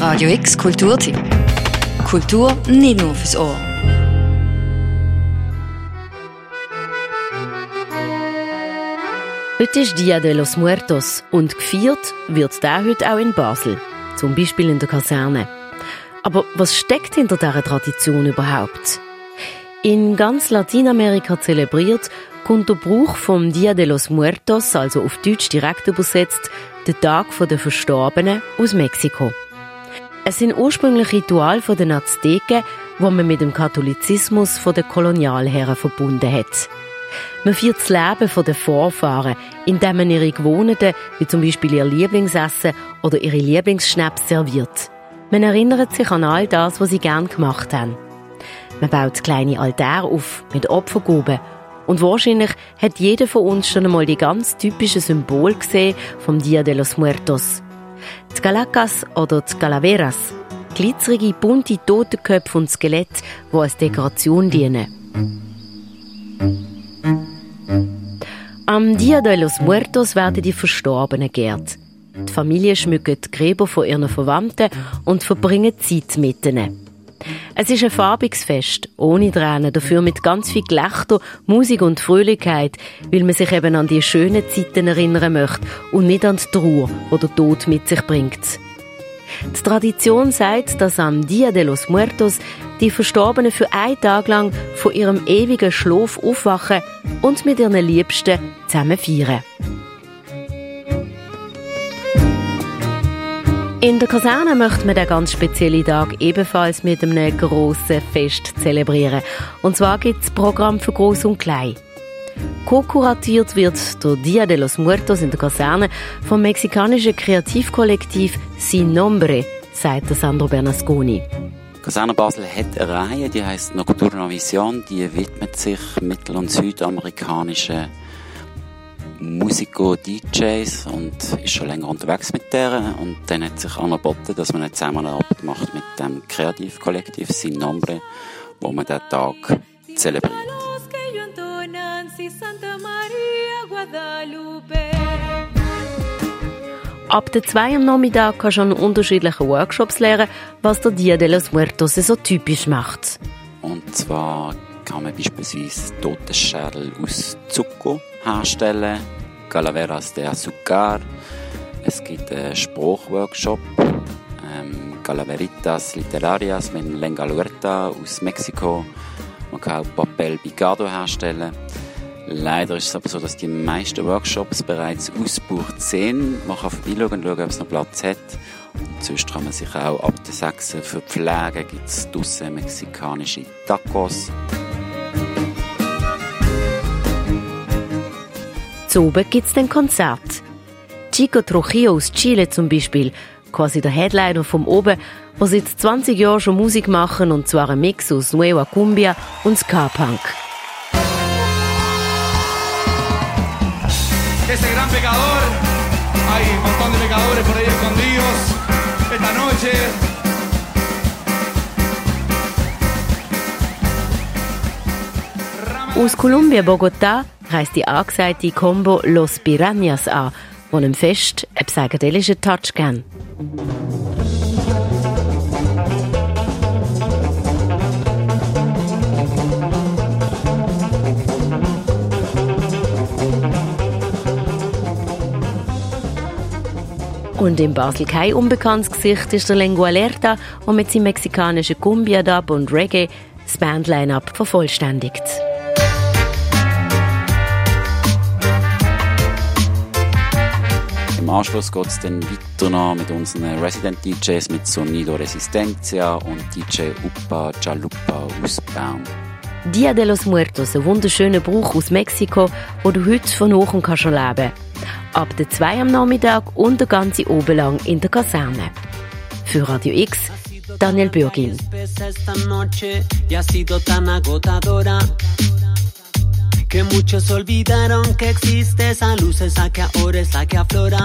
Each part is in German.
Radio X Kulturtipp. Kultur nicht nur fürs Ohr. Heute ist Dia de los Muertos und gefeiert wird der heute auch in Basel, zum Beispiel in der Kaserne. Aber was steckt hinter dieser Tradition überhaupt? In ganz Lateinamerika zelebriert kommt der Brauch vom Dia de los Muertos, also auf Deutsch direkt übersetzt, der Tag der Verstorbenen aus Mexiko. Es sind ursprünglich Rituale den Azteken, wo man mit dem Katholizismus den Kolonialherren verbunden hat. Man feiert das Leben der Vorfahren, indem man ihre Gewohnheiten, wie zum Beispiel ihr Lieblingsessen oder ihre Lieblingsschnaps serviert. Man erinnert sich an all das, was sie gern gemacht haben. Man baut kleine Altäre auf mit Opfergruben und wahrscheinlich hat jeder von uns schon einmal die ganz typischen Symbole gesehen vom Dia de los Muertos. Die Galacas oder die Calaveras. Glitzerige, bunte Totenköpfe und Skelette, die als Dekoration dienen. Am Dia de los Muertos werden die Verstorbenen geehrt. Die Familie schmückt die Gräber von ihren Verwandten und verbringen Zeit mit ihnen. Es ist ein farbiges Fest, ohne Tränen, dafür mit ganz viel Gelächter, Musik und Fröhlichkeit, weil man sich eben an die schönen Zeiten erinnern möchte und nicht an die Trauer, die der Tod mit sich bringt. Die Tradition sagt, dass am Dia de los Muertos die Verstorbenen für einen Tag lang von ihrem ewigen Schlaf aufwachen und mit ihren Liebsten zusammen feiern. In der Kaserne möchte man den ganz speziellen Tag ebenfalls mit einem grossen Fest zelebrieren. Und zwar gibt es Programm für Groß und Klein. Co-kuratiert wird der Dia de los Muertos in der Kaserne vom mexikanischen Kreativkollektiv Sin Nombre, sagt Sandro Bernasconi. Kaserne Basel hat eine Reihe, die heißt Nocturna Vision, die widmet sich mittel- und südamerikanischen Musiker, DJs und ist schon länger unterwegs mit deren und dann hat sich angeboten, dass man eine Zusammenarbeit macht mit dem Kreativkollektiv Sin Nombre, wo man den Tag zelebriert. Ab der 2 am Nachmittag kannst du an unterschiedlichen Workshops lernen, was der Dia de los Muertos so typisch macht. Und zwar kann man beispielsweise Totenschädel aus Zucker herstellen, Calaveras de Azúcar. Es gibt einen Spruchworkshop, ähm, Calaveritas Literarias mit Lenga Luerta aus Mexiko. Man kann auch Papel Picado herstellen. Leider ist es aber so, dass die meisten Workshops bereits ausgebucht sind. Man kann vorbeischauen und schauen, ob es noch Platz hat. Und sonst kann man sich auch ab der 6 verpflegen. Gibt es draussen mexikanische Tacos. Zu oben gibt es dann Konzert. Chico Trujillo aus Chile zum Beispiel, quasi der Headliner vom Oben, der seit 20 Jahren schon Musik machen und zwar ein Mix aus Nueva Cumbia und Ska-Punk. ese gran pecador. Hay un montón de pecadores por ahí escondidos. Esta noche. Aus Kolumbien, Bogotá, reist die angesagte Combo Los Piranhas an, die einem Fest einen psychedelischen Touch geben. Und in Basel kein unbekanntes Gesicht ist der Lengua Alerta, der mit seinem mexikanischen Cumbia-Dub und Reggae das Bandline-Up vervollständigt. Im Anschluss geht es dann weiter noch mit unseren Resident DJs mit Sonido Resistencia und DJ Upa Chalupa aus Baum. Dia de los Muertos, ein wunderschöner Brauch aus Mexiko, wo du heute von oben kannst erleben Ab der 2 am Nachmittag und der ganze Oben lang in der Kaserne. Für Radio X, Daniel Bürgin. Que muchos olvidaron que existe esa luz, esa que ahora es la que aflora.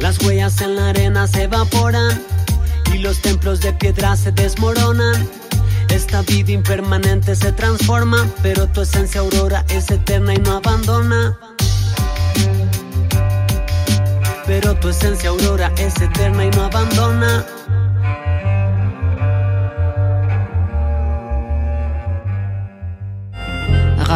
Las huellas en la arena se evaporan y los templos de piedra se desmoronan. Esta vida impermanente se transforma, pero tu esencia aurora es eterna y no abandona. pero tu esencia aurora es eterna y no abandona.